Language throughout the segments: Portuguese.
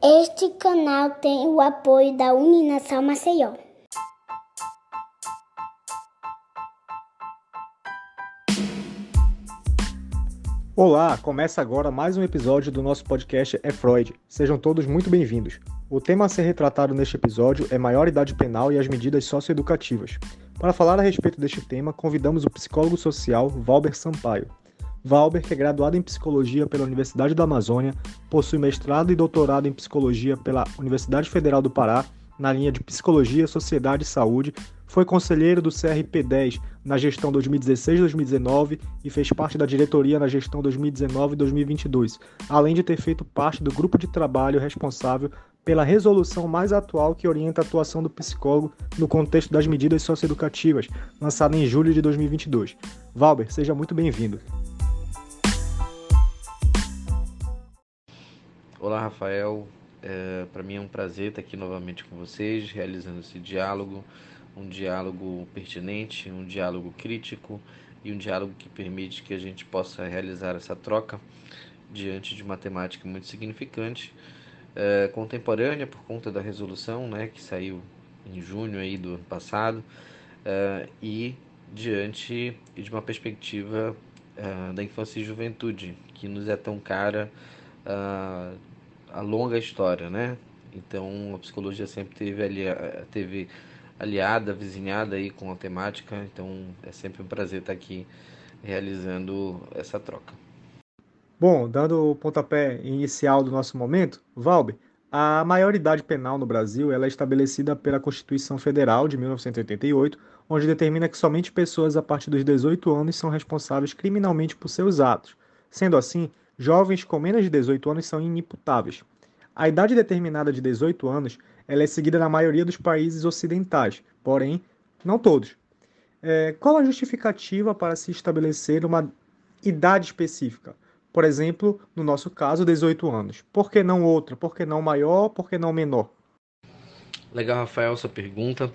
Este canal tem o apoio da Uninação Maceió. Olá, começa agora mais um episódio do nosso podcast É Freud. Sejam todos muito bem-vindos. O tema a ser retratado neste episódio é maioridade penal e as medidas socioeducativas. Para falar a respeito deste tema, convidamos o psicólogo social Valber Sampaio. Valber, que é graduado em psicologia pela Universidade da Amazônia, possui mestrado e doutorado em psicologia pela Universidade Federal do Pará, na linha de Psicologia, Sociedade e Saúde, foi conselheiro do CRP10 na gestão 2016-2019 e fez parte da diretoria na gestão 2019-2022, além de ter feito parte do grupo de trabalho responsável pela resolução mais atual que orienta a atuação do psicólogo no contexto das medidas socioeducativas, lançada em julho de 2022. Valber, seja muito bem-vindo. Olá, Rafael. É, Para mim é um prazer estar aqui novamente com vocês, realizando esse diálogo, um diálogo pertinente, um diálogo crítico e um diálogo que permite que a gente possa realizar essa troca diante de uma temática muito significante, é, contemporânea por conta da resolução, né, que saiu em junho aí do ano passado, é, e diante de uma perspectiva é, da infância e juventude, que nos é tão cara uh, a longa história, né? Então a psicologia sempre teve, alia, teve aliada, vizinhada aí com a temática, então é sempre um prazer estar aqui realizando essa troca. Bom, dando o pontapé inicial do nosso momento, Valber, a maioridade penal no Brasil ela é estabelecida pela Constituição Federal de 1988, onde determina que somente pessoas a partir dos 18 anos são responsáveis criminalmente por seus atos. Sendo assim, jovens com menos de 18 anos são inimputáveis. A idade determinada de 18 anos ela é seguida na maioria dos países ocidentais, porém, não todos. É, qual a justificativa para se estabelecer uma idade específica? Por exemplo, no nosso caso, 18 anos. Por que não outra? Por que não maior? Por que não menor? Legal, Rafael, essa pergunta.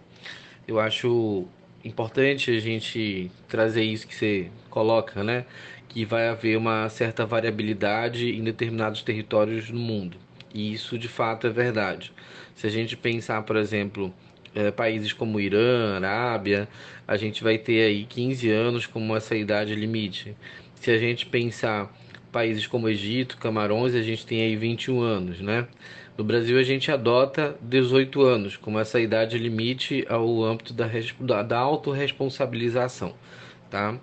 Eu acho importante a gente trazer isso que você coloca, né? Que vai haver uma certa variabilidade em determinados territórios no mundo. E isso de fato é verdade. Se a gente pensar, por exemplo, é, países como Irã, Arábia, a gente vai ter aí 15 anos como essa idade limite. Se a gente pensar países como Egito, Camarões, a gente tem aí 21 anos, né? No Brasil a gente adota 18 anos como essa idade limite ao âmbito da, da autorresponsabilização, tá?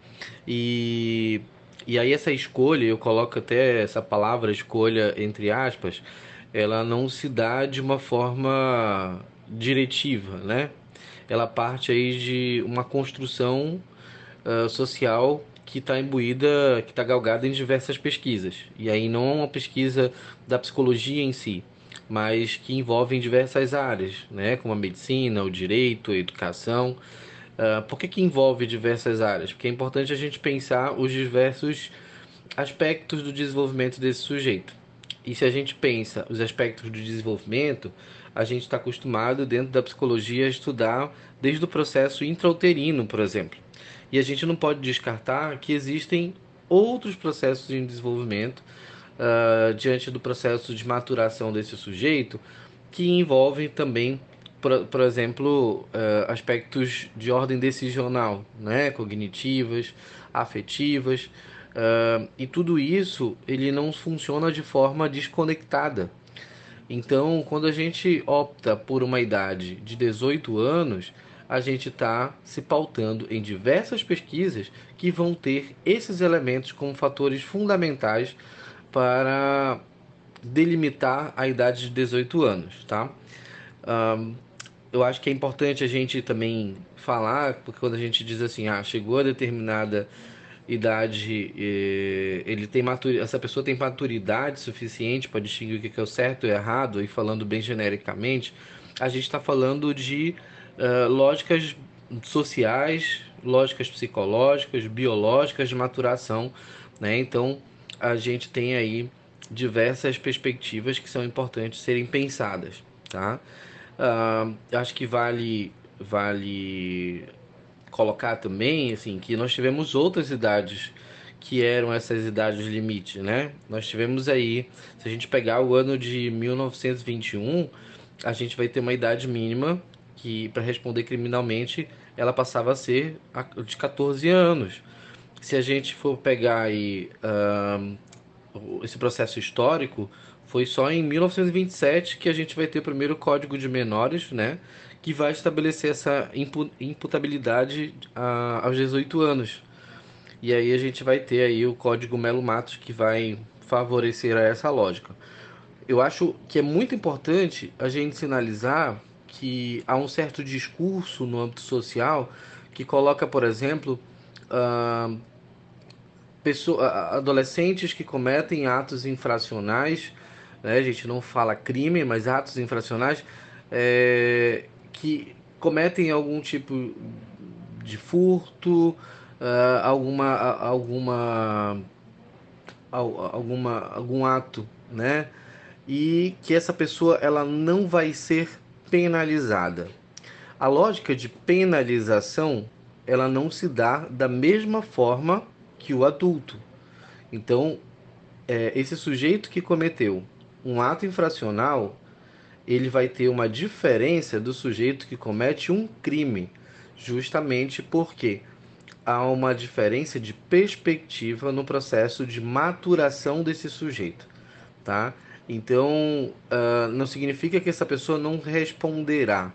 E, e aí essa escolha, eu coloco até essa palavra escolha entre aspas, ela não se dá de uma forma diretiva, né? Ela parte aí de uma construção uh, social que está imbuída, que está galgada em diversas pesquisas. E aí não é uma pesquisa da psicologia em si, mas que envolve diversas áreas, né? como a medicina, o direito, a educação. Uh, por que, que envolve diversas áreas? Porque é importante a gente pensar os diversos aspectos do desenvolvimento desse sujeito. E se a gente pensa os aspectos do desenvolvimento, a gente está acostumado dentro da psicologia a estudar desde o processo intrauterino, por exemplo. E a gente não pode descartar que existem outros processos em desenvolvimento uh, diante do processo de maturação desse sujeito que envolvem também, por, por exemplo, uh, aspectos de ordem decisional, né? cognitivas, afetivas. Uh, e tudo isso ele não funciona de forma desconectada. Então, quando a gente opta por uma idade de 18 anos, a gente está se pautando em diversas pesquisas que vão ter esses elementos como fatores fundamentais para delimitar a idade de 18 anos, tá? Um, eu acho que é importante a gente também falar, porque quando a gente diz assim, ah, chegou a determinada idade, ele tem maturidade, essa pessoa tem maturidade suficiente para distinguir o que é o certo e o errado, e falando bem genericamente, a gente está falando de uh, lógicas sociais, lógicas psicológicas, biológicas de maturação, né? Então a gente tem aí diversas perspectivas que são importantes serem pensadas, tá? Uh, acho que vale vale colocar também assim que nós tivemos outras idades que eram essas idades limite, né? Nós tivemos aí, se a gente pegar o ano de 1921, a gente vai ter uma idade mínima que para responder criminalmente ela passava a ser de 14 anos. Se a gente for pegar aí esse processo histórico, foi só em 1927 que a gente vai ter o primeiro Código de Menores, né? Que vai estabelecer essa imputabilidade aos 18 anos. E aí a gente vai ter aí o Código Melo Matos que vai favorecer essa lógica. Eu acho que é muito importante a gente sinalizar que há um certo discurso no âmbito social que coloca, por exemplo, uh, pessoa, adolescentes que cometem atos infracionais, né? a gente não fala crime, mas atos infracionais, é, que cometem algum tipo de furto, uh, alguma, alguma, alguma, algum ato, né? E que essa pessoa ela não vai ser penalizada. A lógica de penalização ela não se dá da mesma forma que o adulto. Então, é, esse sujeito que cometeu um ato infracional, ele vai ter uma diferença do sujeito que comete um crime, justamente porque há uma diferença de perspectiva no processo de maturação desse sujeito, tá? Então, uh, não significa que essa pessoa não responderá.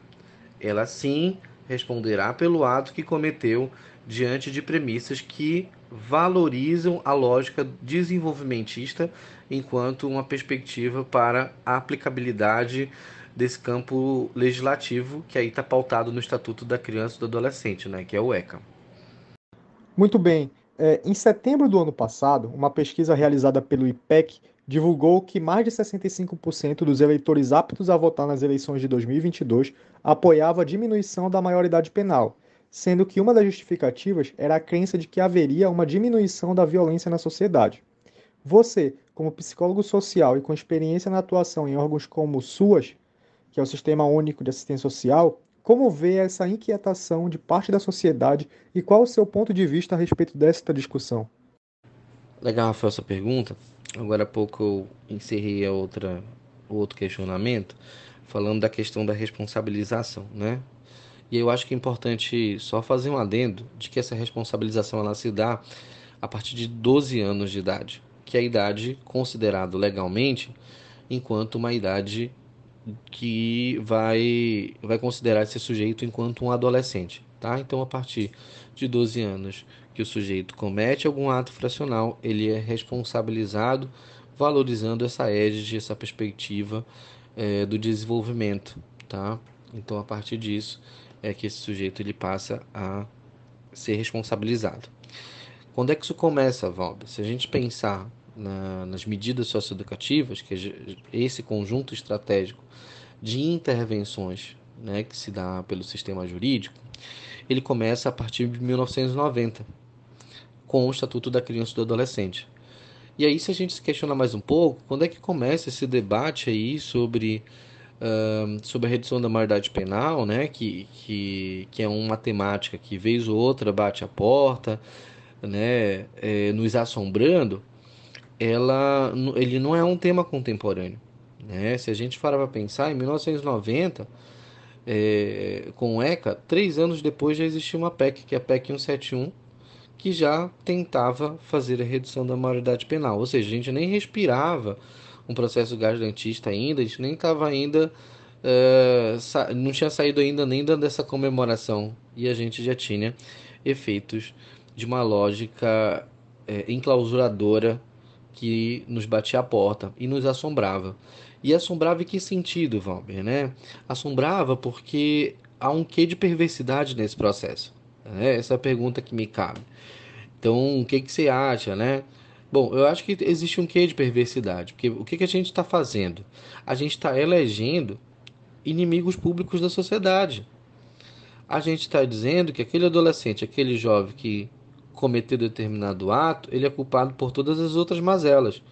Ela sim responderá pelo ato que cometeu diante de premissas que valorizam a lógica desenvolvimentista enquanto uma perspectiva para a aplicabilidade desse campo legislativo que aí está pautado no Estatuto da Criança e do Adolescente, né, que é o ECA. Muito bem. É, em setembro do ano passado, uma pesquisa realizada pelo IPEC divulgou que mais de 65% dos eleitores aptos a votar nas eleições de 2022 apoiava a diminuição da maioridade penal, sendo que uma das justificativas era a crença de que haveria uma diminuição da violência na sociedade. Você, como psicólogo social e com experiência na atuação em órgãos como o SUAS, que é o Sistema Único de Assistência Social, como vê essa inquietação de parte da sociedade e qual o seu ponto de vista a respeito desta discussão? Legal, Rafael, essa pergunta. Agora há pouco eu encerrei a outra, outro questionamento falando da questão da responsabilização, né? E eu acho que é importante só fazer um adendo de que essa responsabilização ela se dá a partir de 12 anos de idade, que é a idade considerada legalmente enquanto uma idade que vai, vai considerar esse sujeito enquanto um adolescente, tá? Então, a partir de 12 anos que o sujeito comete algum ato fracional, ele é responsabilizado, valorizando essa égide, essa perspectiva é, do desenvolvimento, tá? Então, a partir disso é que esse sujeito ele passa a ser responsabilizado. Quando é que isso começa, Valber? Se a gente pensar na, nas medidas socioeducativas, que é esse conjunto estratégico de intervenções né, que se dá pelo sistema jurídico, ele começa a partir de 1990, com o Estatuto da Criança e do Adolescente. E aí, se a gente se questiona mais um pouco, quando é que começa esse debate aí sobre, uh, sobre a redução da maioridade penal, né? Que, que, que é uma temática que, vez ou outra, bate a porta, né? É, nos assombrando, ela, ele não é um tema contemporâneo. Né? Se a gente parar para pensar, em 1990, é, com o ECA, três anos depois já existia uma PEC, que é a PEC 171, que já tentava fazer a redução da maioridade penal. Ou seja, a gente nem respirava um processo garantista ainda, a gente nem estava ainda. É, não tinha saído ainda nem dessa comemoração e a gente já tinha efeitos de uma lógica é, enclausuradora que nos batia a porta e nos assombrava. E assombrava em que sentido, Valber, né? Assombrava porque há um quê de perversidade nesse processo. Né? Essa é a pergunta que me cabe. Então, o que, que você acha, né? Bom, eu acho que existe um quê de perversidade, porque o que, que a gente está fazendo? A gente está elegendo inimigos públicos da sociedade. A gente está dizendo que aquele adolescente, aquele jovem que cometer determinado ato, ele é culpado por todas as outras mazelas,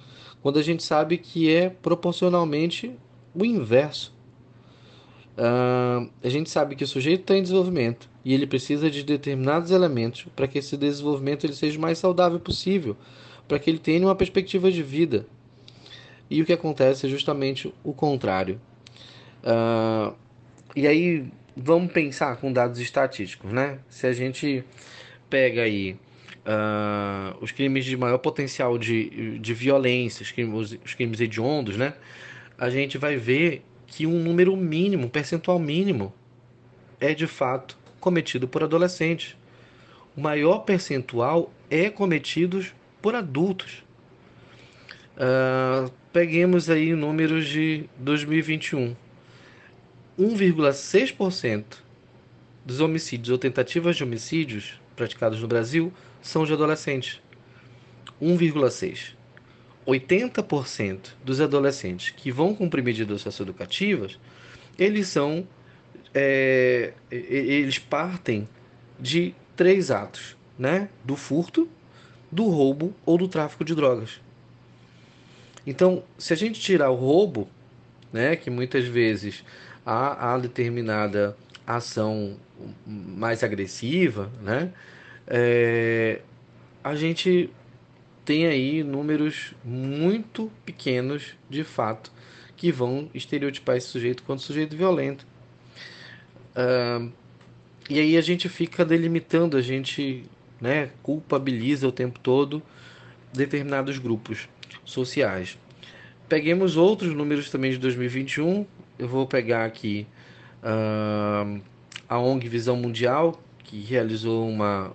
quando a gente sabe que é proporcionalmente o inverso. Uh, a gente sabe que o sujeito está em desenvolvimento, e ele precisa de determinados elementos para que esse desenvolvimento ele seja o mais saudável possível, para que ele tenha uma perspectiva de vida. E o que acontece é justamente o contrário. Uh, e aí vamos pensar com dados estatísticos, né? Se a gente pega aí uh, os crimes de maior potencial de, de violência, os crimes, os crimes hediondos, né? A gente vai ver que um número mínimo, um percentual mínimo, é de fato cometido por adolescentes. O maior percentual é cometido por adultos. Uh, peguemos aí números de 2021. 1,6% dos homicídios ou tentativas de homicídios praticados no Brasil são de adolescentes. 1,6%. 80% dos adolescentes que vão cumprir medidas socioeducativas, eles são é, eles partem de três atos, né? Do furto, do roubo ou do tráfico de drogas. Então, se a gente tirar o roubo, né, que muitas vezes há, há determinada ação mais agressiva, né, é, a gente tem aí números muito pequenos, de fato, que vão estereotipar esse sujeito quanto sujeito violento. Uh, e aí a gente fica delimitando, a gente né, culpabiliza o tempo todo determinados grupos sociais. Peguemos outros números também de 2021. Eu vou pegar aqui uh, a ONG Visão Mundial, que realizou uma,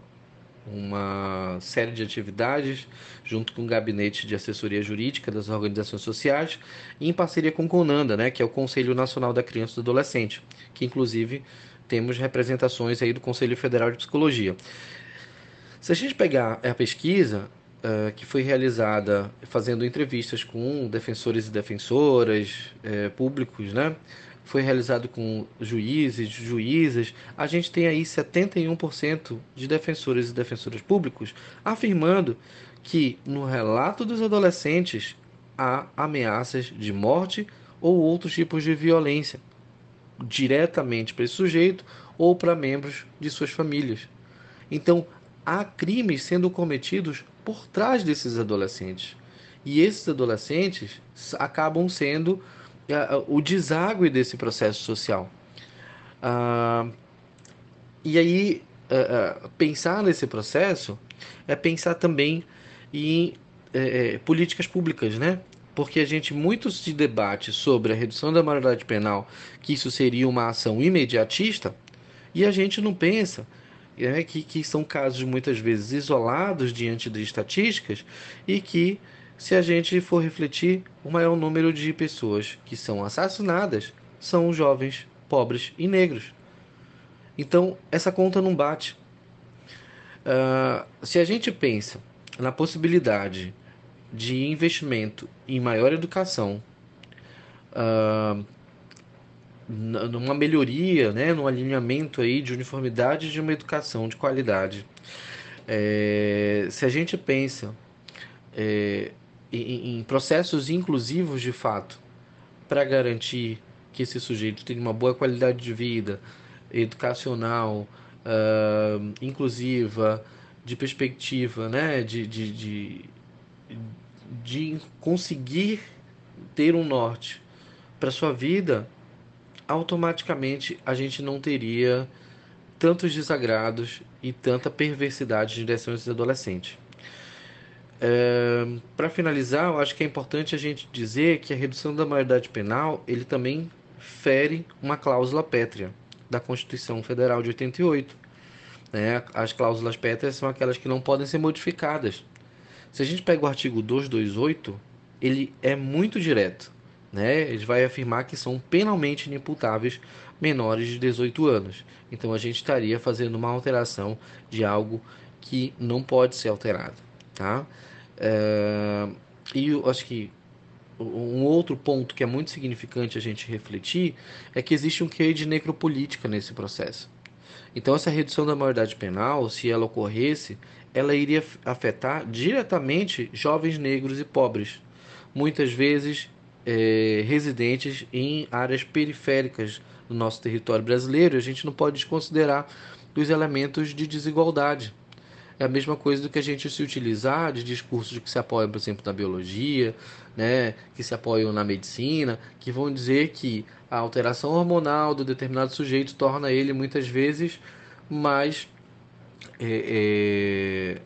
uma série de atividades junto com o Gabinete de Assessoria Jurídica das Organizações Sociais, em parceria com o CONANDA, né, que é o Conselho Nacional da Criança e do Adolescente, que inclusive temos representações aí do Conselho Federal de Psicologia. Se a gente pegar a pesquisa uh, que foi realizada fazendo entrevistas com defensores e defensoras uh, públicos, né? foi realizado com juízes, juízes, a gente tem aí 71% de defensores e defensoras públicos afirmando que no relato dos adolescentes há ameaças de morte ou outros tipos de violência diretamente para esse sujeito ou para membros de suas famílias. Então, há crimes sendo cometidos por trás desses adolescentes. E esses adolescentes acabam sendo uh, o deságue desse processo social. Uh, e aí, uh, pensar nesse processo é pensar também em políticas públicas, né? Porque a gente muito se debate sobre a redução da maioridade penal, que isso seria uma ação imediatista, e a gente não pensa né, que, que são casos muitas vezes isolados diante de estatísticas e que se a gente for refletir, o maior número de pessoas que são assassinadas são jovens, pobres e negros. Então, essa conta não bate. Uh, se a gente pensa na possibilidade de investimento em maior educação, uh, numa melhoria, né, num alinhamento aí de uniformidade de uma educação de qualidade, é, se a gente pensa é, em, em processos inclusivos de fato para garantir que esse sujeito tenha uma boa qualidade de vida educacional, uh, inclusiva, de perspectiva, né, de, de, de, de conseguir ter um norte para sua vida, automaticamente a gente não teria tantos desagrados e tanta perversidade de direção a adolescentes. É, para finalizar, eu acho que é importante a gente dizer que a redução da maioridade penal ele também fere uma cláusula pétrea da Constituição Federal de 88. Né? As cláusulas pétreas são aquelas que não podem ser modificadas. Se a gente pega o artigo 228, ele é muito direto. Né? Ele vai afirmar que são penalmente inimputáveis menores de 18 anos. Então a gente estaria fazendo uma alteração de algo que não pode ser alterado. Tá? É, e eu acho que um outro ponto que é muito significante a gente refletir é que existe um quê de necropolítica nesse processo. Então, essa redução da maioridade penal, se ela ocorresse, ela iria afetar diretamente jovens negros e pobres, muitas vezes é, residentes em áreas periféricas do nosso território brasileiro. A gente não pode desconsiderar dos elementos de desigualdade. É a mesma coisa do que a gente se utilizar de discursos que se apoiam, por exemplo, na biologia, né, que se apoiam na medicina, que vão dizer que a alteração hormonal do determinado sujeito torna ele muitas vezes mais é, é,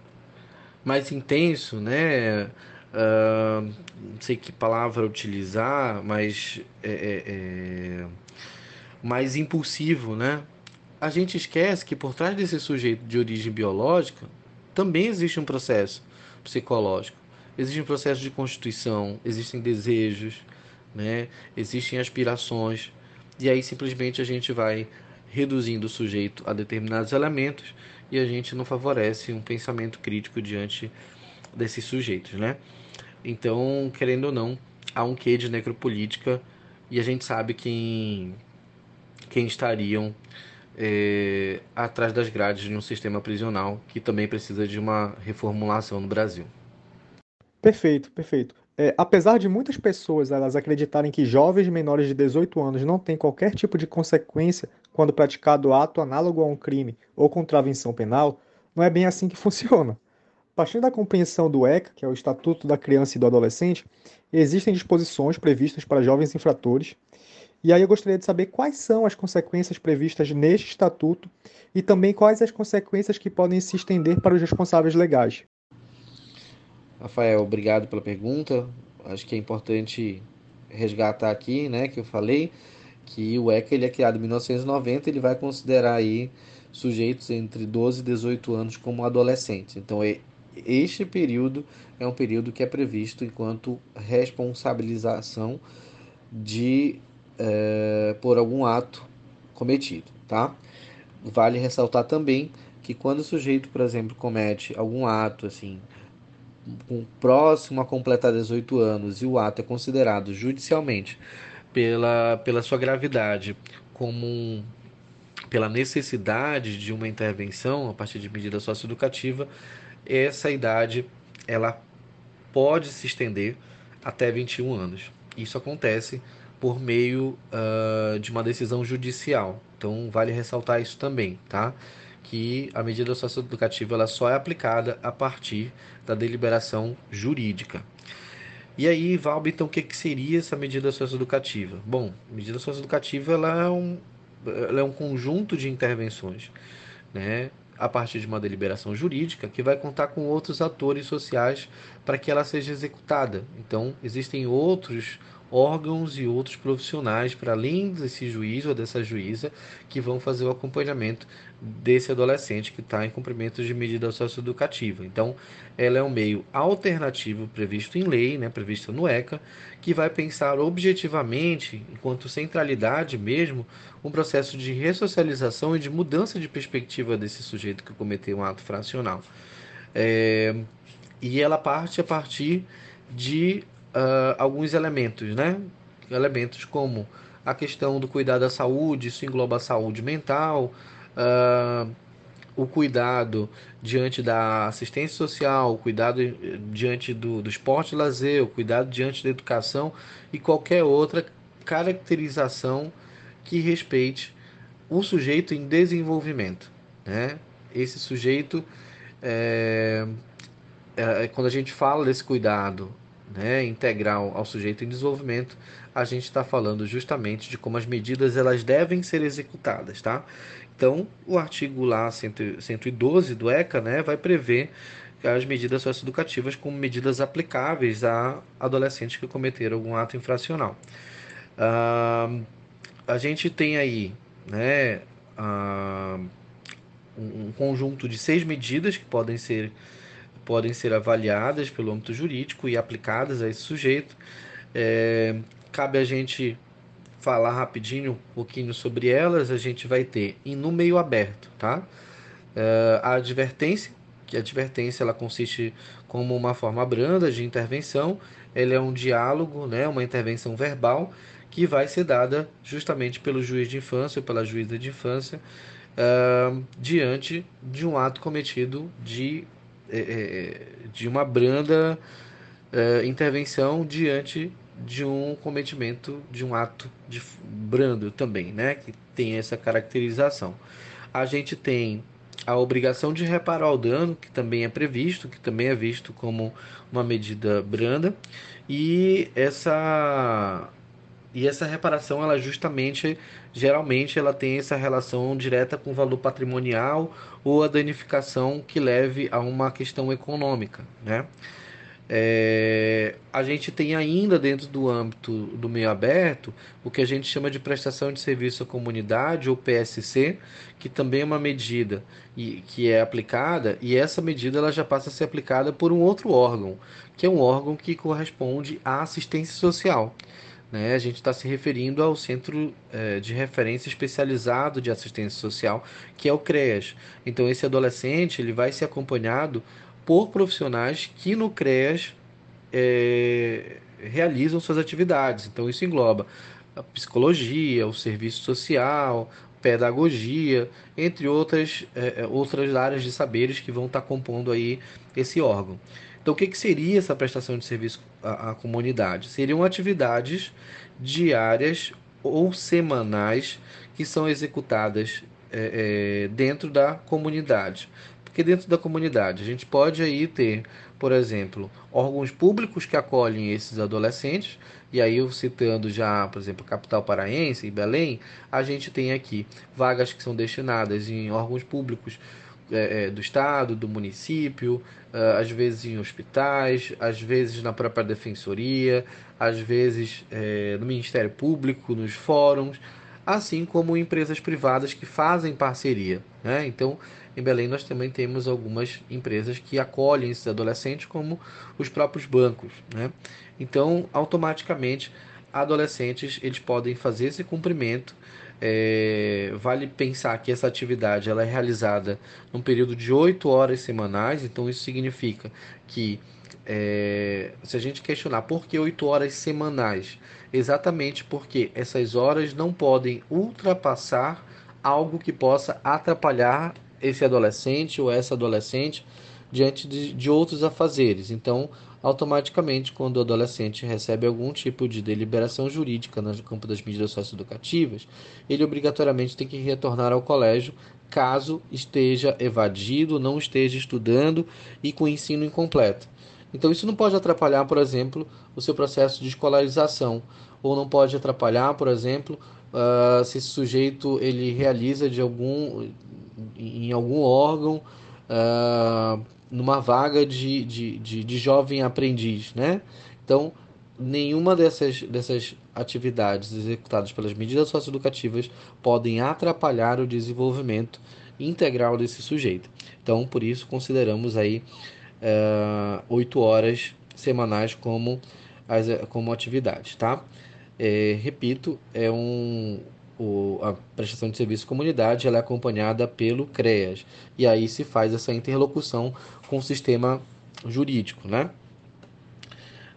mais intenso, né? Uh, não sei que palavra utilizar, mas é, é, é, mais impulsivo, né? A gente esquece que por trás desse sujeito de origem biológica também existe um processo psicológico, existe um processo de constituição, existem desejos, né? Existem aspirações e aí simplesmente a gente vai reduzindo o sujeito a determinados elementos e a gente não favorece um pensamento crítico diante desses sujeitos, né? Então, querendo ou não, há um quê de necropolítica e a gente sabe quem, quem estariam é, atrás das grades de um sistema prisional que também precisa de uma reformulação no Brasil. Perfeito, perfeito. É, apesar de muitas pessoas elas acreditarem que jovens menores de 18 anos não têm qualquer tipo de consequência quando praticado ato análogo a um crime ou contravenção penal, não é bem assim que funciona. Partindo da compreensão do ECA, que é o Estatuto da Criança e do Adolescente, existem disposições previstas para jovens infratores. E aí eu gostaria de saber quais são as consequências previstas neste estatuto e também quais as consequências que podem se estender para os responsáveis legais. Rafael, obrigado pela pergunta. Acho que é importante resgatar aqui, né, que eu falei que o ECA ele é criado em 1990, ele vai considerar aí sujeitos entre 12 e 18 anos como adolescentes. Então, é, este período é um período que é previsto enquanto responsabilização de é, por algum ato cometido, tá? Vale ressaltar também que quando o sujeito, por exemplo, comete algum ato assim próximo a completar 18 anos e o ato é considerado judicialmente pela, pela sua gravidade como um, pela necessidade de uma intervenção a partir de medida socioeducativa, essa idade ela pode se estender até 21 anos. Isso acontece por meio uh, de uma decisão judicial. Então vale ressaltar isso também, tá? Que a medida socioeducativa ela só é aplicada a partir da deliberação jurídica. E aí, Valb, então o que, que seria essa medida socioeducativa? Bom, medida socioeducativa ela é, um, ela é um conjunto de intervenções, né? A partir de uma deliberação jurídica que vai contar com outros atores sociais para que ela seja executada. Então, existem outros órgãos e outros profissionais, para além desse juiz ou dessa juíza, que vão fazer o acompanhamento desse adolescente que está em cumprimento de medida socioeducativa. Então, ela é um meio alternativo previsto em lei, né, previsto no ECA, que vai pensar objetivamente, enquanto centralidade mesmo, um processo de ressocialização e de mudança de perspectiva desse sujeito que cometeu um ato fracional. É, e ela parte a partir de uh, alguns elementos, né? Elementos como a questão do cuidado da saúde, isso engloba a saúde mental, uh, o cuidado diante da assistência social, o cuidado diante do, do esporte e lazer, o cuidado diante da educação e qualquer outra caracterização que respeite o sujeito em desenvolvimento. Né? Esse sujeito, é, é, quando a gente fala desse cuidado né, integral ao sujeito em desenvolvimento, a gente está falando justamente de como as medidas elas devem ser executadas, tá? Então, o artigo lá 112 do ECA, né, vai prever as medidas socioeducativas como medidas aplicáveis a adolescentes que cometeram algum ato infracional. Uh, a gente tem aí, né, uh, um conjunto de seis medidas que podem ser podem ser avaliadas pelo âmbito jurídico e aplicadas a esse sujeito. É, cabe a gente falar rapidinho um pouquinho sobre elas. A gente vai ter em no meio aberto, tá? É, a advertência, que a advertência ela consiste como uma forma branda de intervenção. Ela é um diálogo, né, uma intervenção verbal que vai ser dada justamente pelo juiz de infância ou pela juíza de infância uh, diante de um ato cometido de de uma branda é, intervenção diante de um cometimento de um ato de brando também, né, que tem essa caracterização. A gente tem a obrigação de reparar o dano, que também é previsto, que também é visto como uma medida branda, e essa e essa reparação ela justamente geralmente ela tem essa relação direta com o valor patrimonial ou a danificação que leve a uma questão econômica, né? É, a gente tem ainda dentro do âmbito do meio aberto o que a gente chama de prestação de serviço à comunidade ou PSC, que também é uma medida e, que é aplicada e essa medida ela já passa a ser aplicada por um outro órgão, que é um órgão que corresponde à assistência social. Né? A gente está se referindo ao Centro é, de Referência Especializado de Assistência Social, que é o CREAS. Então, esse adolescente ele vai ser acompanhado por profissionais que no CREAS é, realizam suas atividades. Então, isso engloba a psicologia, o serviço social, pedagogia, entre outras, é, outras áreas de saberes que vão estar compondo aí esse órgão. Então, o que, que seria essa prestação de serviço à, à comunidade? Seriam atividades diárias ou semanais que são executadas é, é, dentro da comunidade. Porque dentro da comunidade a gente pode aí ter, por exemplo, órgãos públicos que acolhem esses adolescentes, e aí eu citando já, por exemplo, capital paraense e Belém, a gente tem aqui vagas que são destinadas em órgãos públicos é, é do estado, do município, é, às vezes em hospitais, às vezes na própria defensoria, às vezes é, no Ministério Público, nos fóruns, assim como empresas privadas que fazem parceria. Né? Então, em Belém nós também temos algumas empresas que acolhem esses adolescentes, como os próprios bancos. Né? Então, automaticamente, adolescentes eles podem fazer esse cumprimento. É, vale pensar que essa atividade ela é realizada num período de 8 horas semanais, então isso significa que é, se a gente questionar por que 8 horas semanais, exatamente porque essas horas não podem ultrapassar algo que possa atrapalhar esse adolescente ou essa adolescente diante de, de outros afazeres. Então, automaticamente, quando o adolescente recebe algum tipo de deliberação jurídica no campo das medidas socioeducativas, ele obrigatoriamente tem que retornar ao colégio caso esteja evadido, não esteja estudando e com ensino incompleto. Então, isso não pode atrapalhar, por exemplo, o seu processo de escolarização, ou não pode atrapalhar, por exemplo, uh, se esse sujeito ele realiza de algum em algum órgão uh, numa vaga de, de, de, de, jovem aprendiz, né? Então, nenhuma dessas, dessas atividades executadas pelas medidas socioeducativas podem atrapalhar o desenvolvimento integral desse sujeito. Então, por isso, consideramos aí uh, oito horas semanais como, as, como atividade, tá? É, repito, é um, o, a prestação de serviço comunidade ela é acompanhada pelo CREAS. E aí se faz essa interlocução com o sistema jurídico. Né?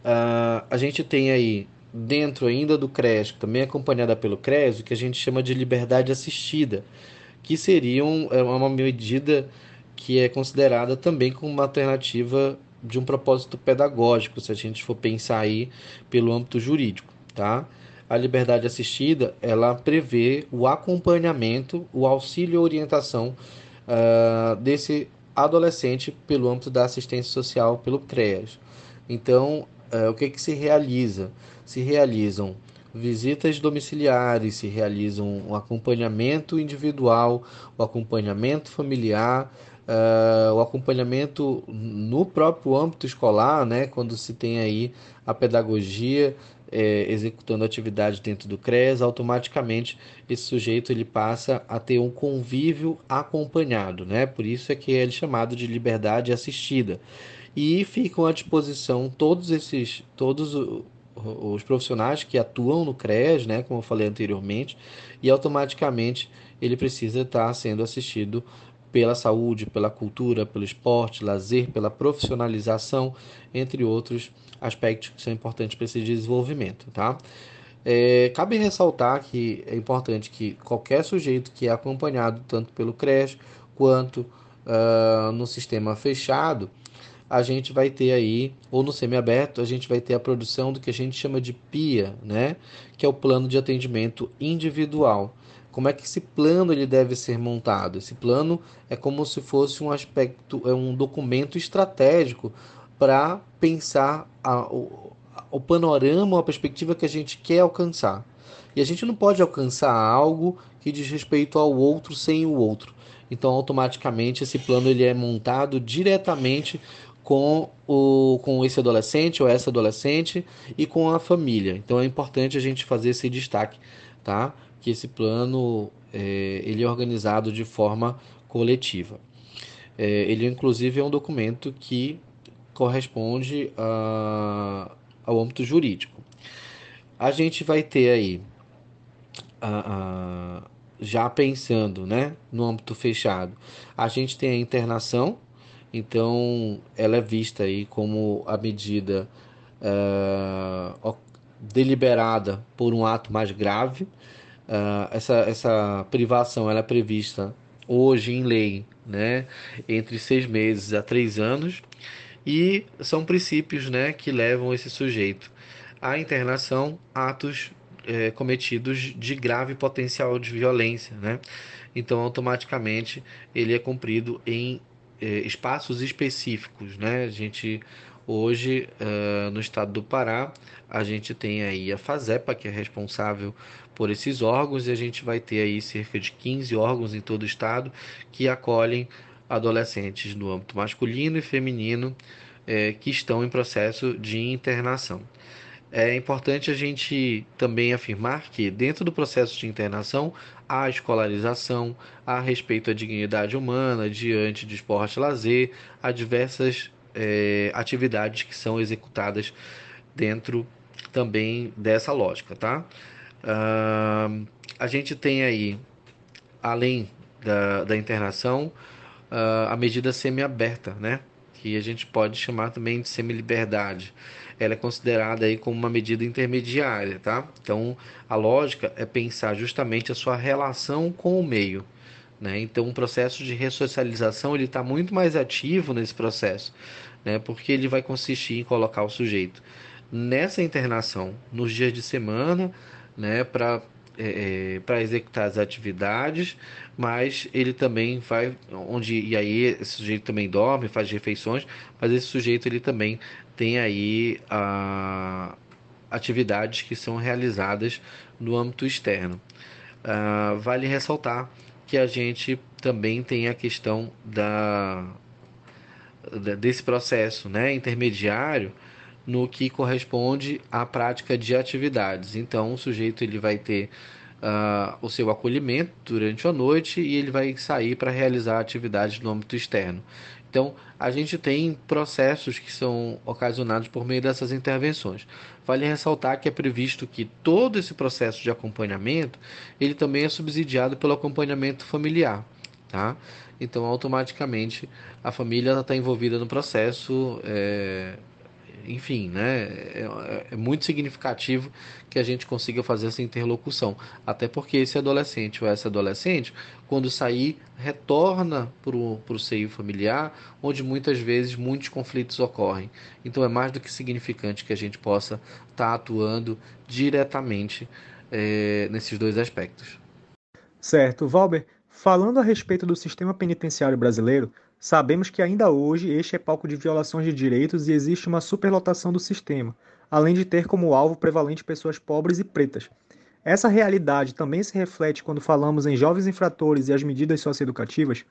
Uh, a gente tem aí, dentro ainda do CREAS, também acompanhada pelo CREAS, o que a gente chama de liberdade assistida, que seria um, é uma medida que é considerada também como uma alternativa de um propósito pedagógico, se a gente for pensar aí pelo âmbito jurídico, tá? A liberdade assistida ela prevê o acompanhamento, o auxílio e orientação uh, desse adolescente pelo âmbito da assistência social pelo CREAS. Então, uh, o que, que se realiza? Se realizam visitas domiciliares, se realizam um acompanhamento individual, o acompanhamento familiar, uh, o acompanhamento no próprio âmbito escolar, né, quando se tem aí a pedagogia é, executando atividade dentro do CRES, automaticamente esse sujeito ele passa a ter um convívio acompanhado, né? Por isso é que ele é chamado de liberdade assistida. E ficam à disposição todos esses, todos os profissionais que atuam no CRES, né, como eu falei anteriormente, e automaticamente ele precisa estar sendo assistido pela saúde, pela cultura, pelo esporte, lazer, pela profissionalização, entre outros aspectos que são importantes para esse desenvolvimento, tá? É, cabe ressaltar que é importante que qualquer sujeito que é acompanhado tanto pelo CRES quanto uh, no sistema fechado, a gente vai ter aí, ou no semiaberto, a gente vai ter a produção do que a gente chama de PIA, né? que é o plano de atendimento individual. como é que esse plano ele deve ser montado? Esse plano é como se fosse um aspecto, é um documento estratégico para pensar a, o, o panorama, a perspectiva que a gente quer alcançar. E a gente não pode alcançar algo que diz respeito ao outro sem o outro. Então, automaticamente, esse plano ele é montado diretamente com, o, com esse adolescente ou essa adolescente e com a família. Então, é importante a gente fazer esse destaque, tá? Que esse plano é, ele é organizado de forma coletiva. É, ele, inclusive, é um documento que corresponde a, ao âmbito jurídico. A gente vai ter aí a, a já pensando né, no âmbito fechado, a gente tem a internação, então ela é vista aí como a medida uh, deliberada por um ato mais grave. Uh, essa, essa privação ela é prevista hoje em lei né, entre seis meses a três anos e são princípios né, que levam esse sujeito à internação, atos é, cometidos de grave potencial de violência, né? Então, automaticamente, ele é cumprido em é, espaços específicos, né? A gente hoje uh, no estado do Pará a gente tem aí a Fazepa que é responsável por esses órgãos e a gente vai ter aí cerca de 15 órgãos em todo o estado que acolhem adolescentes no âmbito masculino e feminino é, que estão em processo de internação. É importante a gente também afirmar que, dentro do processo de internação, há escolarização, há respeito à dignidade humana, diante de esporte lazer, há diversas é, atividades que são executadas dentro também dessa lógica, tá? Uh, a gente tem aí, além da, da internação, uh, a medida semi-aberta, né? Que a gente pode chamar também de semi-liberdade ela é considerada aí como uma medida intermediária, tá? Então, a lógica é pensar justamente a sua relação com o meio, né? Então, o processo de ressocialização ele está muito mais ativo nesse processo, né? Porque ele vai consistir em colocar o sujeito nessa internação nos dias de semana, né? Para é, é para executar as atividades, mas ele também vai onde e aí esse sujeito também dorme, faz refeições, mas esse sujeito ele também tem aí a, atividades que são realizadas no âmbito externo. Uh, vale ressaltar que a gente também tem a questão da, da, desse processo né, intermediário no que corresponde à prática de atividades. Então, o sujeito ele vai ter uh, o seu acolhimento durante a noite e ele vai sair para realizar atividades no âmbito externo. Então, a gente tem processos que são ocasionados por meio dessas intervenções. Vale ressaltar que é previsto que todo esse processo de acompanhamento, ele também é subsidiado pelo acompanhamento familiar, tá? Então, automaticamente, a família está envolvida no processo é, enfim, né, é, é, muito significativo que a gente consiga fazer essa interlocução. Até porque esse adolescente ou essa adolescente, quando sair, retorna para o seio familiar, onde muitas vezes muitos conflitos ocorrem. Então é mais do que significante que a gente possa estar tá atuando diretamente é, nesses dois aspectos. Certo. Valber, falando a respeito do sistema penitenciário brasileiro, Sabemos que ainda hoje este é palco de violações de direitos e existe uma superlotação do sistema, além de ter como alvo prevalente pessoas pobres e pretas. Essa realidade também se reflete quando falamos em jovens infratores e as medidas socioeducativas?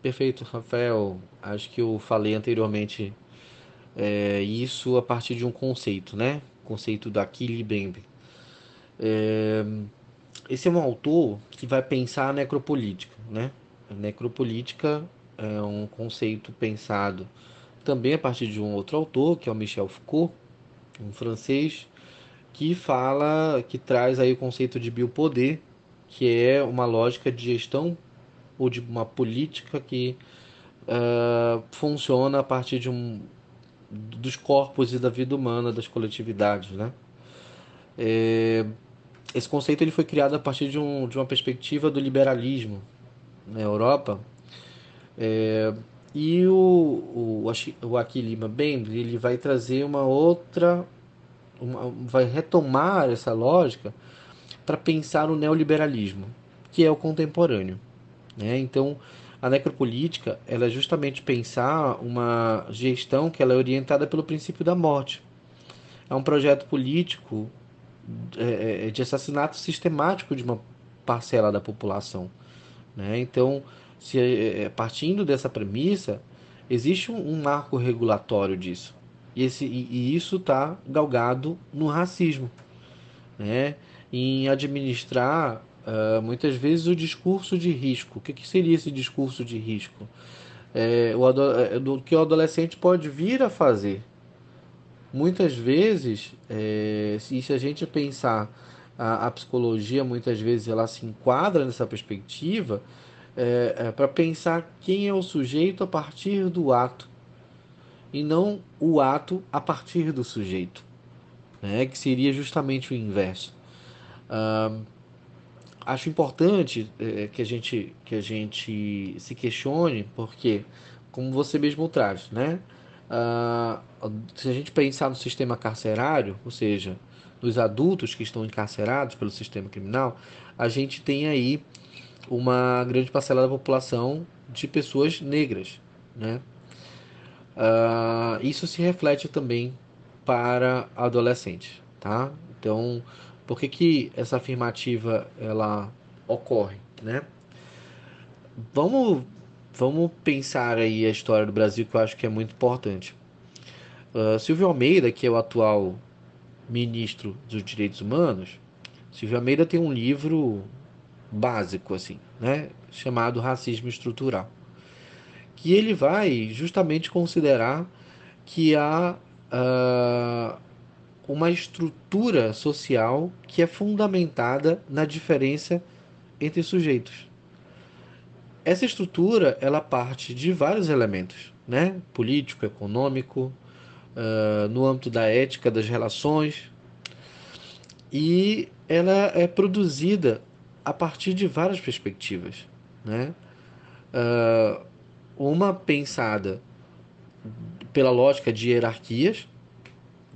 Perfeito, Rafael. Acho que eu falei anteriormente é, isso a partir de um conceito, né? O conceito da Kili Bembe. É, esse é um autor que vai pensar a necropolítica, né? A necropolítica é um conceito pensado também a partir de um outro autor, que é o Michel Foucault, um francês, que fala, que traz aí o conceito de biopoder, que é uma lógica de gestão ou de uma política que uh, funciona a partir de um dos corpos e da vida humana das coletividades, né? É, esse conceito ele foi criado a partir de, um, de uma perspectiva do liberalismo na Europa é, e o, o, o Aki Lima ele vai trazer uma outra, uma, vai retomar essa lógica para pensar o neoliberalismo. que é o contemporâneo. Né? Então, a necropolítica ela é justamente pensar uma gestão que ela é orientada pelo princípio da morte. É um projeto político é, é de assassinato sistemático de uma parcela da população. Né? Então, se é, é, partindo dessa premissa, existe um, um marco regulatório disso. E, esse, e, e isso está galgado no racismo. Né? Em administrar uh, muitas vezes o discurso de risco. O que, que seria esse discurso de risco? É, o, é, do que o adolescente pode vir a fazer. Muitas vezes, é, se, se a gente pensar a, a, psicologia, muitas vezes ela se enquadra nessa perspectiva é, é para pensar quem é o sujeito a partir do ato e não o ato a partir do sujeito, né? que seria justamente o inverso. Uh, acho importante é, que, a gente, que a gente se questione, porque, como você mesmo traz, né? Uh, se a gente pensar no sistema carcerário, ou seja, nos adultos que estão encarcerados pelo sistema criminal, a gente tem aí uma grande parcela da população de pessoas negras, né? Uh, isso se reflete também para adolescentes, tá? Então, por que, que essa afirmativa ela ocorre, né? Vamos, vamos pensar aí a história do Brasil que eu acho que é muito importante. Uh, Silvio Almeida, que é o atual ministro dos Direitos Humanos, Silvio Almeida tem um livro básico assim, né, chamado Racismo Estrutural, que ele vai justamente considerar que há uh, uma estrutura social que é fundamentada na diferença entre sujeitos. Essa estrutura ela parte de vários elementos, né? político, econômico, uh, no âmbito da ética das relações, e ela é produzida a partir de várias perspectivas. Né? Uh, uma pensada pela lógica de hierarquias,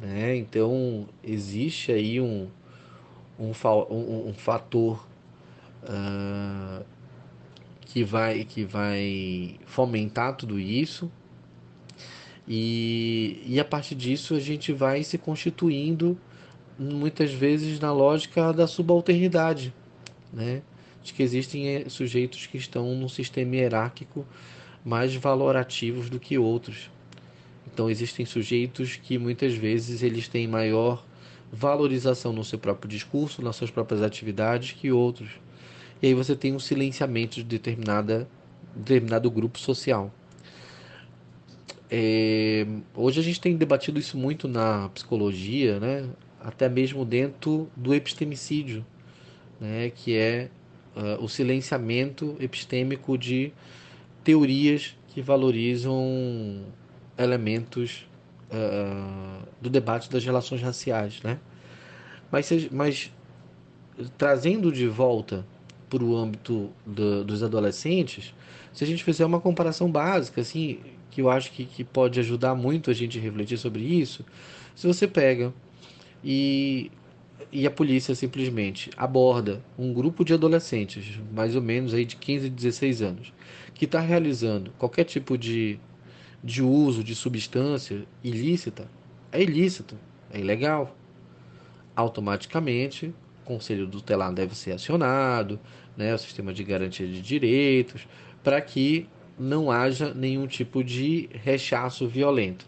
né? Então existe aí um, um, um, um fator uh, que, vai, que vai fomentar tudo isso. E, e a partir disso a gente vai se constituindo muitas vezes na lógica da subalternidade, né? de que existem eh, sujeitos que estão num sistema hierárquico mais valorativos do que outros. Então existem sujeitos que muitas vezes eles têm maior valorização no seu próprio discurso, nas suas próprias atividades que outros. E aí você tem um silenciamento de determinada, determinado grupo social. É, hoje a gente tem debatido isso muito na psicologia, né? até mesmo dentro do epistemicídio, né? que é uh, o silenciamento epistêmico de teorias que valorizam elementos uh, do debate das relações raciais, né? Mas, mas trazendo de volta para o âmbito do, dos adolescentes, se a gente fizer uma comparação básica, assim, que eu acho que, que pode ajudar muito a gente a refletir sobre isso, se você pega e, e a polícia simplesmente aborda um grupo de adolescentes, mais ou menos aí de 15 a 16 anos, que está realizando qualquer tipo de de uso de substância ilícita é ilícito, é ilegal. Automaticamente, o conselho tutelar deve ser acionado, né, o sistema de garantia de direitos, para que não haja nenhum tipo de rechaço violento.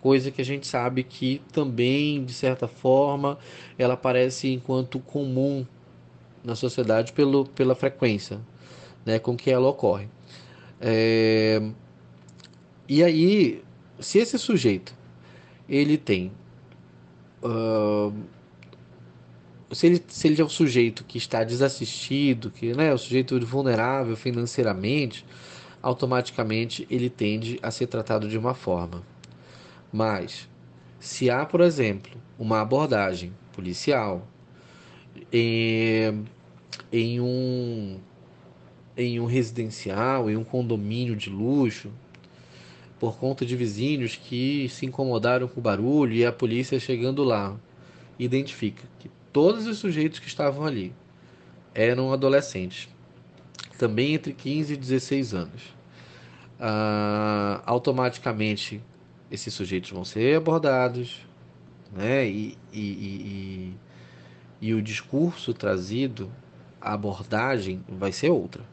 Coisa que a gente sabe que também, de certa forma, ela aparece enquanto comum na sociedade pelo, pela frequência né, com que ela ocorre. É, e aí, se esse sujeito ele tem uh, se, ele, se ele é um sujeito que está desassistido, que né, é um sujeito vulnerável financeiramente, automaticamente ele tende a ser tratado de uma forma. Mas, se há, por exemplo, uma abordagem policial em, em, um, em um residencial, em um condomínio de luxo, por conta de vizinhos que se incomodaram com o barulho e a polícia chegando lá identifica que todos os sujeitos que estavam ali eram adolescentes também entre 15 e 16 anos. Uh, automaticamente esses sujeitos vão ser abordados, né? E, e, e, e, o discurso trazido, a abordagem vai ser outra.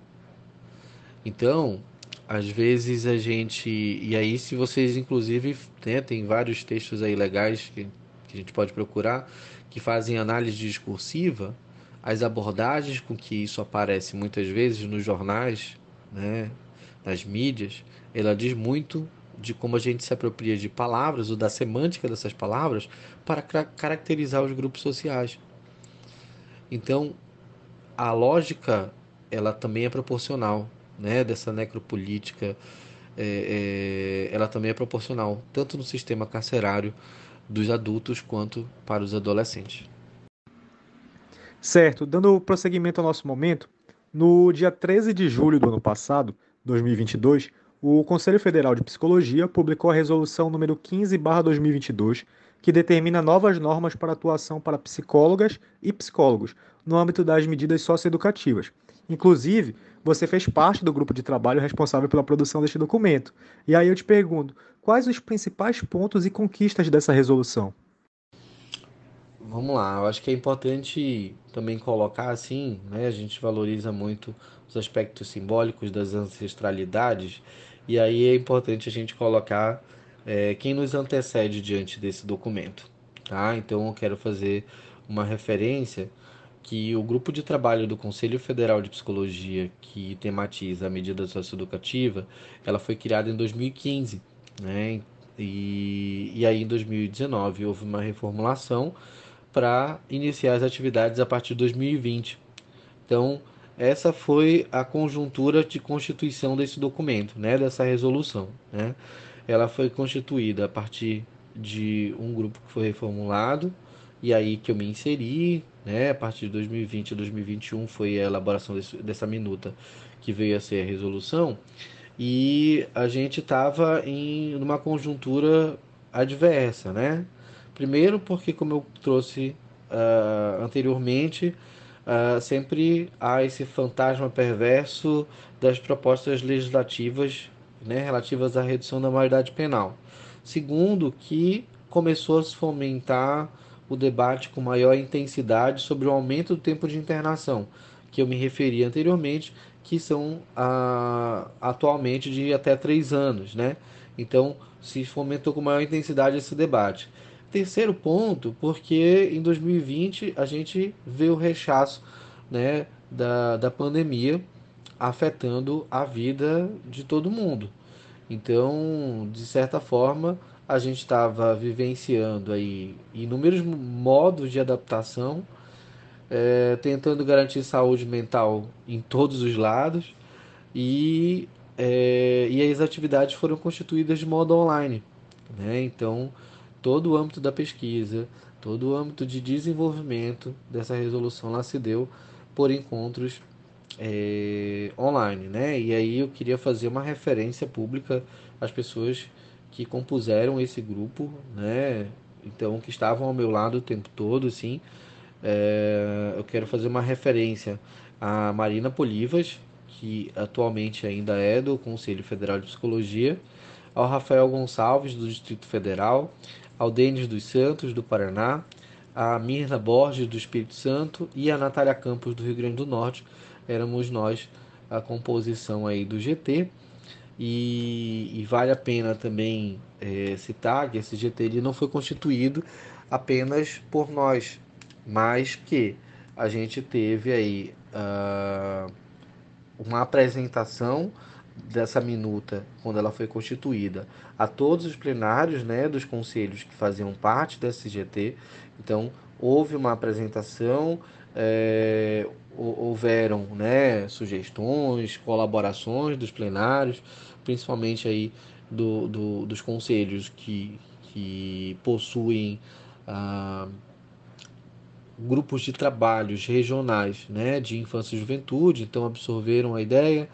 Então, às vezes a gente. E aí, se vocês, inclusive, né, tem vários textos aí legais que, que a gente pode procurar, que fazem análise discursiva, as abordagens com que isso aparece muitas vezes nos jornais, né, nas mídias, ela diz muito de como a gente se apropria de palavras ou da semântica dessas palavras para caracterizar os grupos sociais. Então, a lógica ela também é proporcional, né? Dessa necropolítica, é, é, ela também é proporcional tanto no sistema carcerário dos adultos quanto para os adolescentes. Certo, dando prosseguimento ao nosso momento, no dia 13 de julho do ano passado, 2022, o Conselho Federal de Psicologia publicou a resolução número 15/2022, que determina novas normas para atuação para psicólogas e psicólogos no âmbito das medidas socioeducativas. Inclusive, você fez parte do grupo de trabalho responsável pela produção deste documento. E aí eu te pergunto, quais os principais pontos e conquistas dessa resolução? Vamos lá, eu acho que é importante também colocar assim, né? A gente valoriza muito os aspectos simbólicos das ancestralidades e aí é importante a gente colocar é, quem nos antecede diante desse documento. Tá? Então eu quero fazer uma referência que o grupo de trabalho do Conselho Federal de Psicologia que tematiza a medida socioeducativa, ela foi criada em 2015, né? E, e aí em 2019 houve uma reformulação para iniciar as atividades a partir de 2020. Então, essa foi a conjuntura de constituição desse documento, né, dessa resolução. Né? Ela foi constituída a partir de um grupo que foi reformulado, e aí que eu me inseri, né, a partir de 2020 e 2021 foi a elaboração desse, dessa minuta que veio a ser a resolução, e a gente estava em uma conjuntura adversa, né? Primeiro porque, como eu trouxe uh, anteriormente, uh, sempre há esse fantasma perverso das propostas legislativas né, relativas à redução da maioridade penal. Segundo, que começou a se fomentar o debate com maior intensidade sobre o aumento do tempo de internação, que eu me referi anteriormente, que são ah, atualmente de até três anos. Né? Então, se fomentou com maior intensidade esse debate. Terceiro ponto, porque em 2020 a gente vê o rechaço né, da, da pandemia afetando a vida de todo mundo. Então, de certa forma, a gente estava vivenciando aí inúmeros modos de adaptação, é, tentando garantir saúde mental em todos os lados e, é, e as atividades foram constituídas de modo online. Né? Então, todo o âmbito da pesquisa, todo o âmbito de desenvolvimento dessa resolução lá se deu por encontros é, online, né? E aí eu queria fazer uma referência pública às pessoas que compuseram esse grupo, né? Então que estavam ao meu lado o tempo todo, assim. É, eu quero fazer uma referência à Marina Polivas, que atualmente ainda é do Conselho Federal de Psicologia, ao Rafael Gonçalves do Distrito Federal, ao Denis dos Santos, do Paraná, a Mirna Borges, do Espírito Santo, e a Natália Campos, do Rio Grande do Norte. Éramos nós a composição aí do GT. E, e vale a pena também é, citar que esse GT ele não foi constituído apenas por nós, mas que a gente teve aí uh, uma apresentação dessa minuta, quando ela foi constituída, a todos os plenários né, dos conselhos que faziam parte da CGT. Então, houve uma apresentação, é, houveram né, sugestões, colaborações dos plenários, principalmente aí do, do dos conselhos que, que possuem ah, grupos de trabalhos regionais né, de infância e juventude, então absorveram a ideia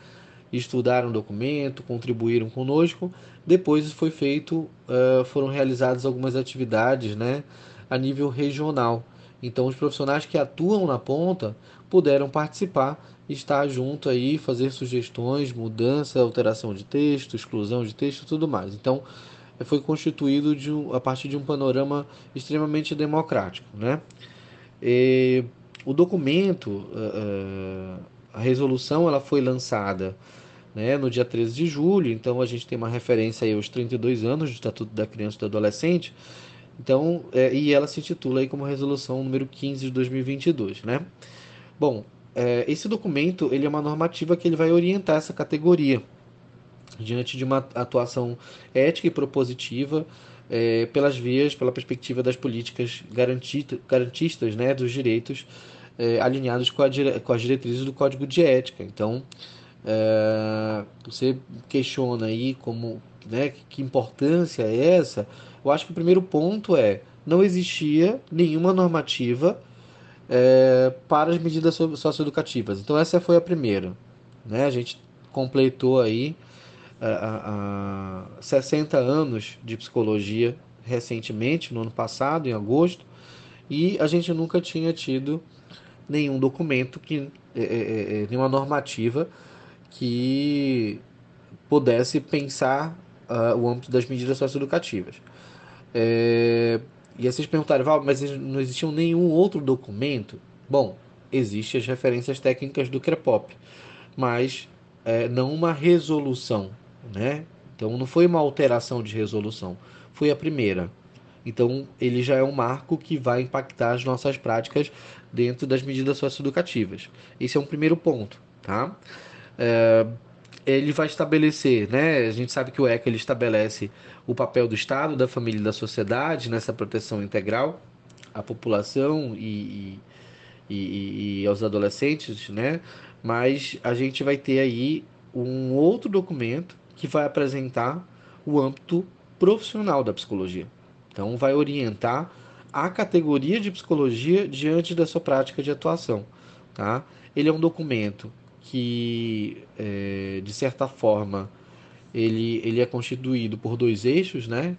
estudaram o documento, contribuíram conosco. Depois foi feito, uh, foram realizadas algumas atividades né, a nível regional. Então, os profissionais que atuam na ponta puderam participar, estar junto aí, fazer sugestões, mudança, alteração de texto, exclusão de texto, tudo mais. Então, foi constituído de a partir de um panorama extremamente democrático, né? E, o documento, uh, a resolução, ela foi lançada né, no dia 13 de julho, então a gente tem uma referência aí aos 32 anos do Estatuto da Criança e do Adolescente, então, é, e ela se intitula aí como resolução número 15 de 2022, né? Bom, é, esse documento ele é uma normativa que ele vai orientar essa categoria diante de uma atuação ética e propositiva é, pelas vias, pela perspectiva das políticas garantistas né, dos direitos é, alinhados com, a, com as diretrizes do Código de Ética. Então, é, você questiona aí como, né, que importância é essa? Eu acho que o primeiro ponto é não existia nenhuma normativa é, para as medidas socioeducativas. Então essa foi a primeira. Né? A gente completou aí a, a 60 anos de psicologia recentemente, no ano passado, em agosto, e a gente nunca tinha tido nenhum documento, que, é, é, é, nenhuma normativa que pudesse pensar uh, o âmbito das medidas socioeducativas. É, e aí vocês perguntaram, Val, mas não existia nenhum outro documento? Bom, existem as referências técnicas do CREPOP, mas é, não uma resolução, né? Então não foi uma alteração de resolução, foi a primeira. Então ele já é um marco que vai impactar as nossas práticas dentro das medidas socioeducativas. Esse é um primeiro ponto, tá? É, ele vai estabelecer, né? A gente sabe que o ECA ele estabelece o papel do Estado, da família e da sociedade nessa proteção integral à população e, e, e, aos adolescentes, né? Mas a gente vai ter aí um outro documento que vai apresentar o âmbito profissional da psicologia. Então, vai orientar a categoria de psicologia diante da sua prática de atuação. Tá? Ele é um documento que, é, de certa forma, ele, ele é constituído por dois eixos, né?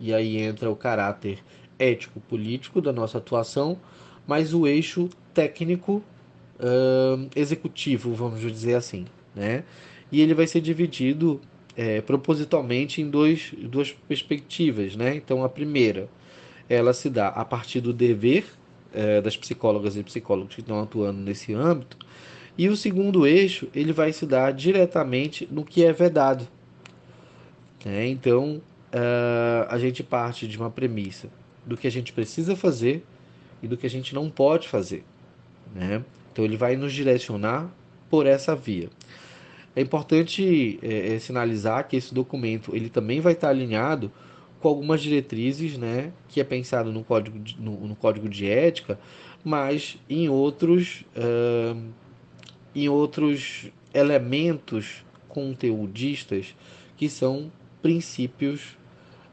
E aí entra o caráter ético-político da nossa atuação, mas o eixo técnico uh, executivo, vamos dizer assim, né? E ele vai ser dividido é, propositalmente em dois, duas perspectivas, né? Então, a primeira, ela se dá a partir do dever é, das psicólogas e psicólogos que estão atuando nesse âmbito, e o segundo eixo, ele vai se dar diretamente no que é vedado. É, então, uh, a gente parte de uma premissa do que a gente precisa fazer e do que a gente não pode fazer. Né? Então, ele vai nos direcionar por essa via. É importante é, é, sinalizar que esse documento ele também vai estar alinhado com algumas diretrizes, né, que é pensado no código de, no, no código de ética, mas em outros uh, em outros elementos conteudistas que são princípios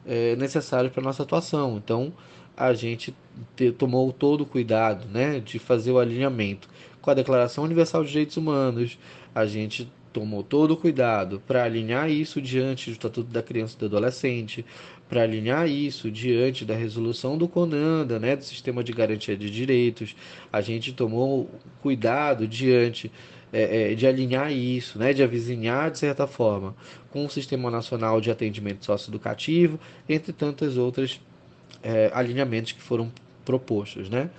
é, necessários para nossa atuação. Então a gente te, tomou todo o cuidado, né, de fazer o alinhamento com a Declaração Universal de Direitos Humanos. A gente tomou todo o cuidado para alinhar isso diante do Estatuto da Criança e do Adolescente, para alinhar isso diante da resolução do CONANDA, né, do Sistema de Garantia de Direitos. A gente tomou cuidado diante é, é, de alinhar isso, né, de avizinhar de certa forma com o Sistema Nacional de Atendimento Socioeducativo, entre tantas outras é, alinhamentos que foram propostos, né.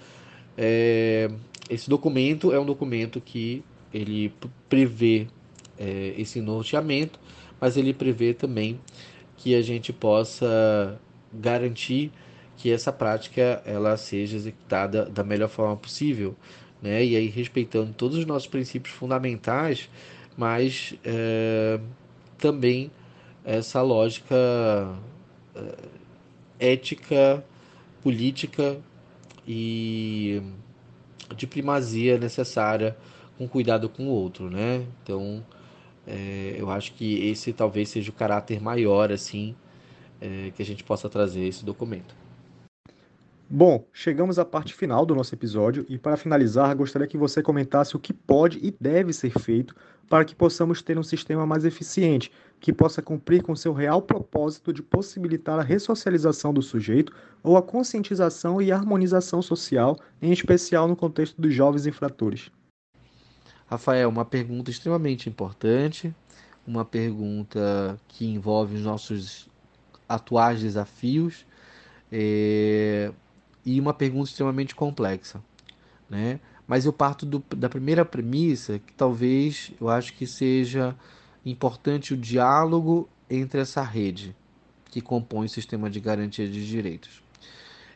É, esse documento é um documento que ele prevê é, esse norteamento, mas ele prevê também que a gente possa garantir que essa prática ela seja executada da melhor forma possível, né? E aí respeitando todos os nossos princípios fundamentais, mas é, também essa lógica é, ética, política e de primazia necessária com cuidado com o outro, né? Então é, eu acho que esse talvez seja o caráter maior, assim, é, que a gente possa trazer esse documento. Bom, chegamos à parte final do nosso episódio e para finalizar, gostaria que você comentasse o que pode e deve ser feito para que possamos ter um sistema mais eficiente, que possa cumprir com seu real propósito de possibilitar a ressocialização do sujeito ou a conscientização e harmonização social, em especial no contexto dos jovens infratores. Rafael, uma pergunta extremamente importante, uma pergunta que envolve os nossos atuais desafios é, e uma pergunta extremamente complexa, né? Mas eu parto do, da primeira premissa que talvez eu acho que seja importante o diálogo entre essa rede que compõe o sistema de garantia de direitos.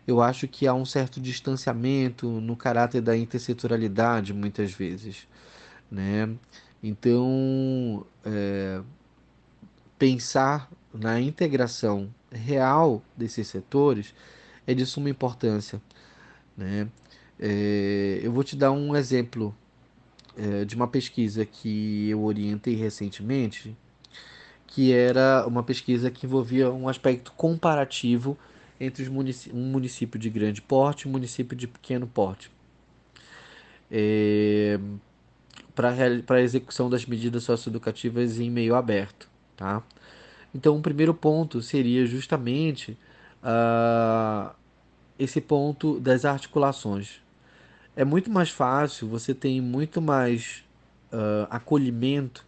Eu acho que há um certo distanciamento no caráter da intersetorialidade, muitas vezes. Né? Então, é, pensar na integração real desses setores é de suma importância. Né? É, eu vou te dar um exemplo é, de uma pesquisa que eu orientei recentemente, que era uma pesquisa que envolvia um aspecto comparativo entre munic um município de grande porte e um município de pequeno porte. É, para a execução das medidas socioeducativas em meio aberto. Tá? Então, o primeiro ponto seria justamente uh, esse ponto das articulações é muito mais fácil, você tem muito mais uh, acolhimento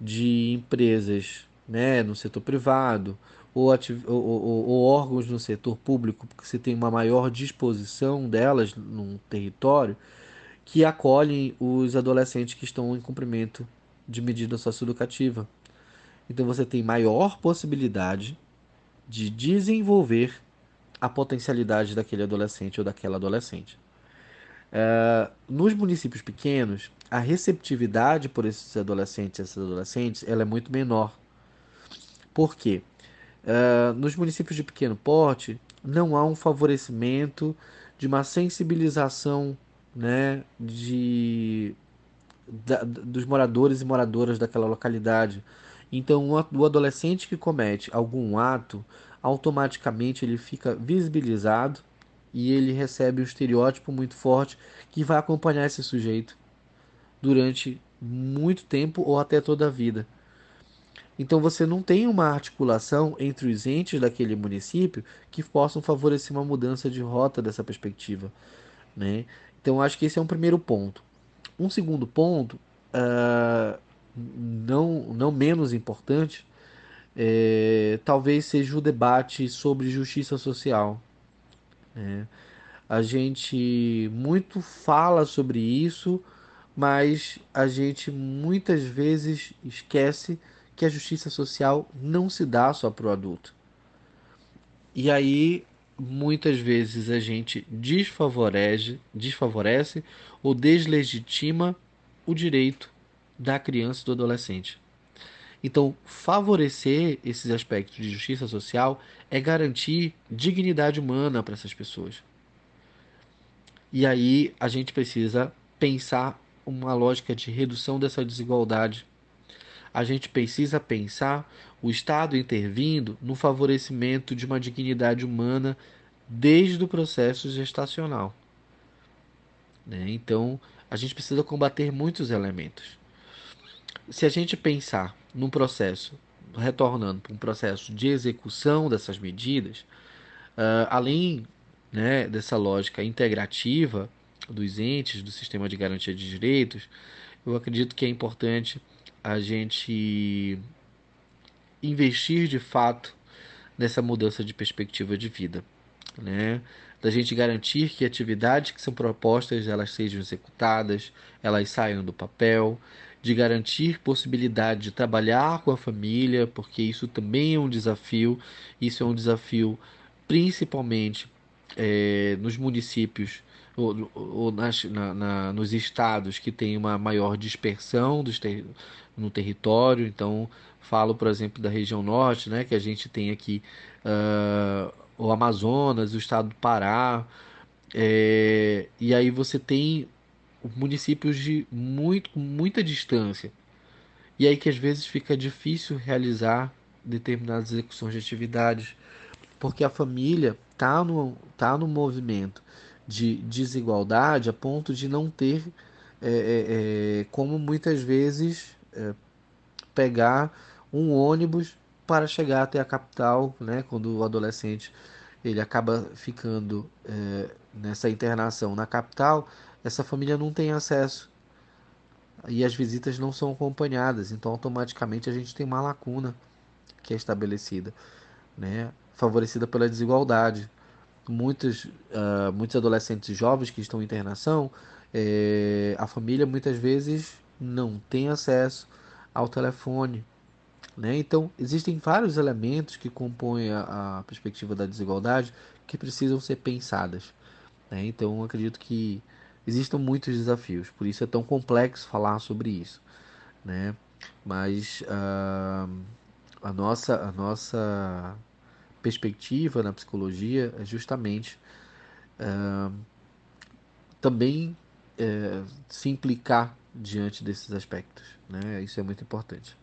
de empresas né, no setor privado ou, ou, ou, ou, órgãos no setor público, porque você tem uma maior disposição delas num território que acolhem os adolescentes que estão em cumprimento de medida socioeducativa. Então você tem maior possibilidade de desenvolver a potencialidade daquele adolescente ou daquela adolescente. Uh, nos municípios pequenos, a receptividade por esses adolescentes e essas adolescentes ela é muito menor. Por quê? Uh, nos municípios de pequeno porte, não há um favorecimento de uma sensibilização né, de, da, dos moradores e moradoras daquela localidade. Então, o adolescente que comete algum ato, automaticamente ele fica visibilizado e ele recebe um estereótipo muito forte que vai acompanhar esse sujeito durante muito tempo ou até toda a vida. Então você não tem uma articulação entre os entes daquele município que possam favorecer uma mudança de rota dessa perspectiva. Né? Então acho que esse é um primeiro ponto. Um segundo ponto, uh, não, não menos importante, é, talvez seja o debate sobre justiça social. É, a gente muito fala sobre isso, mas a gente muitas vezes esquece que a justiça social não se dá só para o adulto. E aí, muitas vezes a gente desfavorece, desfavorece ou deslegitima o direito da criança e do adolescente. Então, favorecer esses aspectos de justiça social é garantir dignidade humana para essas pessoas. E aí a gente precisa pensar uma lógica de redução dessa desigualdade. A gente precisa pensar o Estado intervindo no favorecimento de uma dignidade humana desde o processo gestacional. Né? Então, a gente precisa combater muitos elementos. Se a gente pensar num processo, retornando para um processo de execução dessas medidas, uh, além né, dessa lógica integrativa dos entes do sistema de garantia de direitos, eu acredito que é importante a gente investir de fato nessa mudança de perspectiva de vida, né? Da gente garantir que atividades que são propostas elas sejam executadas, elas saiam do papel, de garantir possibilidade de trabalhar com a família, porque isso também é um desafio. Isso é um desafio principalmente é, nos municípios ou, ou nas, na, na, nos estados que tem uma maior dispersão ter, no território. Então, falo, por exemplo, da região norte, né, que a gente tem aqui uh, o Amazonas, o estado do Pará. É, e aí você tem municípios de muito, muita distância. E aí que às vezes fica difícil realizar determinadas execuções de atividades, porque a família está no, tá no movimento de desigualdade a ponto de não ter é, é, é, como muitas vezes é, pegar um ônibus para chegar até a capital, né, quando o adolescente ele acaba ficando é, nessa internação na capital, essa família não tem acesso e as visitas não são acompanhadas, então automaticamente a gente tem uma lacuna que é estabelecida, né? favorecida pela desigualdade. Muitos, uh, muitos adolescentes jovens que estão em internação, é, a família muitas vezes não tem acesso ao telefone. Né? Então, existem vários elementos que compõem a, a perspectiva da desigualdade que precisam ser pensadas. Né? Então, acredito que existam muitos desafios, por isso é tão complexo falar sobre isso. Né? Mas uh, a, nossa, a nossa perspectiva na psicologia é justamente uh, também uh, se implicar diante desses aspectos. Né? Isso é muito importante.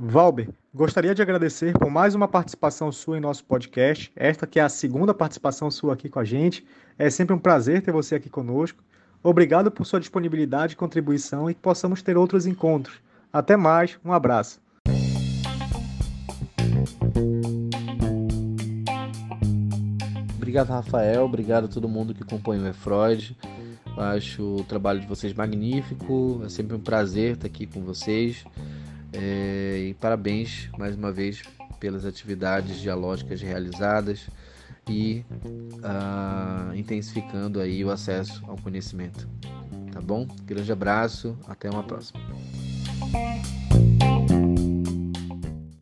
Valber, gostaria de agradecer por mais uma participação sua em nosso podcast. Esta que é a segunda participação sua aqui com a gente. É sempre um prazer ter você aqui conosco. Obrigado por sua disponibilidade e contribuição e que possamos ter outros encontros. Até mais, um abraço. Obrigado, Rafael. Obrigado a todo mundo que compõe o E-Freud. Acho o trabalho de vocês magnífico. É sempre um prazer estar aqui com vocês. É, e parabéns mais uma vez pelas atividades dialógicas realizadas e uh, intensificando aí o acesso ao conhecimento. Tá bom? Grande abraço, até uma próxima.